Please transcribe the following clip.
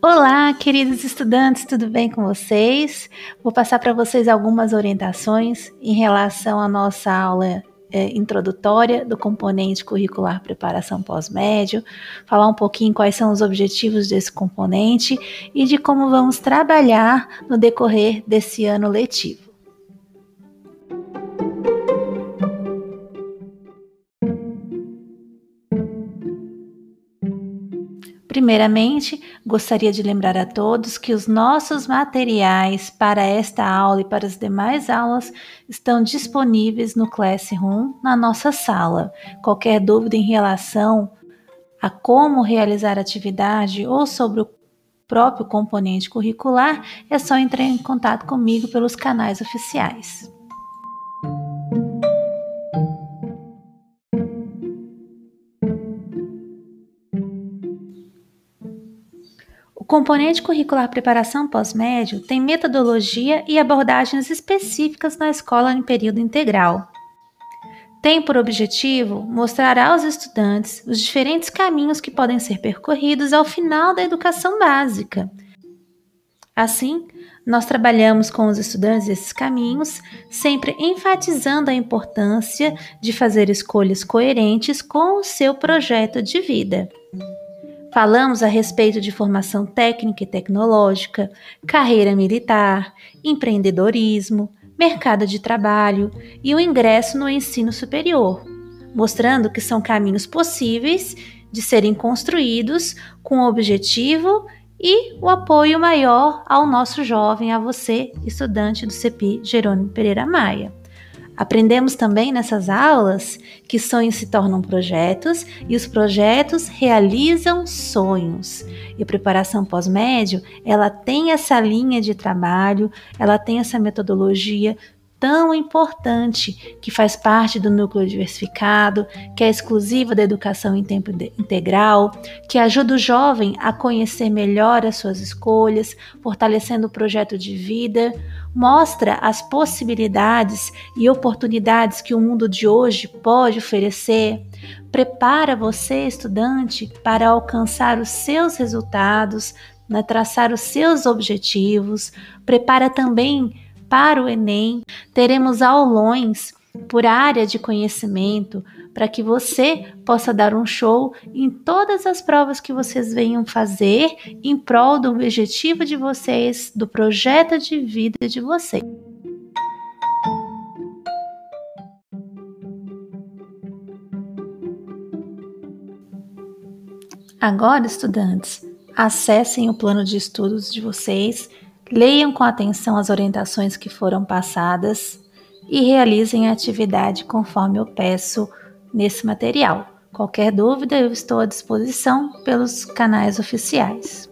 Olá, queridos estudantes, tudo bem com vocês? Vou passar para vocês algumas orientações em relação à nossa aula é, introdutória do componente curricular preparação pós-médio, falar um pouquinho quais são os objetivos desse componente e de como vamos trabalhar no decorrer desse ano letivo. Primeiramente, gostaria de lembrar a todos que os nossos materiais para esta aula e para as demais aulas estão disponíveis no Classroom, na nossa sala. Qualquer dúvida em relação a como realizar a atividade ou sobre o próprio componente curricular, é só entrar em contato comigo pelos canais oficiais. Componente curricular preparação pós-médio tem metodologia e abordagens específicas na escola em período integral. Tem por objetivo mostrar aos estudantes os diferentes caminhos que podem ser percorridos ao final da educação básica. Assim, nós trabalhamos com os estudantes esses caminhos, sempre enfatizando a importância de fazer escolhas coerentes com o seu projeto de vida. Falamos a respeito de formação técnica e tecnológica, carreira militar, empreendedorismo, mercado de trabalho e o ingresso no ensino superior, mostrando que são caminhos possíveis de serem construídos com o objetivo e o apoio maior ao nosso jovem, a você, estudante do CEPI Jerônimo Pereira Maia. Aprendemos também nessas aulas que sonhos se tornam projetos e os projetos realizam sonhos. E a preparação pós-médio, ela tem essa linha de trabalho, ela tem essa metodologia tão importante que faz parte do núcleo diversificado, que é exclusiva da educação em tempo integral, que ajuda o jovem a conhecer melhor as suas escolhas, fortalecendo o projeto de vida, mostra as possibilidades e oportunidades que o mundo de hoje pode oferecer, prepara você, estudante, para alcançar os seus resultados, né, traçar os seus objetivos, prepara também para o Enem, teremos aulões por área de conhecimento para que você possa dar um show em todas as provas que vocês venham fazer em prol do objetivo de vocês, do projeto de vida de vocês. Agora, estudantes, acessem o plano de estudos de vocês Leiam com atenção as orientações que foram passadas e realizem a atividade conforme eu peço nesse material. Qualquer dúvida, eu estou à disposição pelos canais oficiais.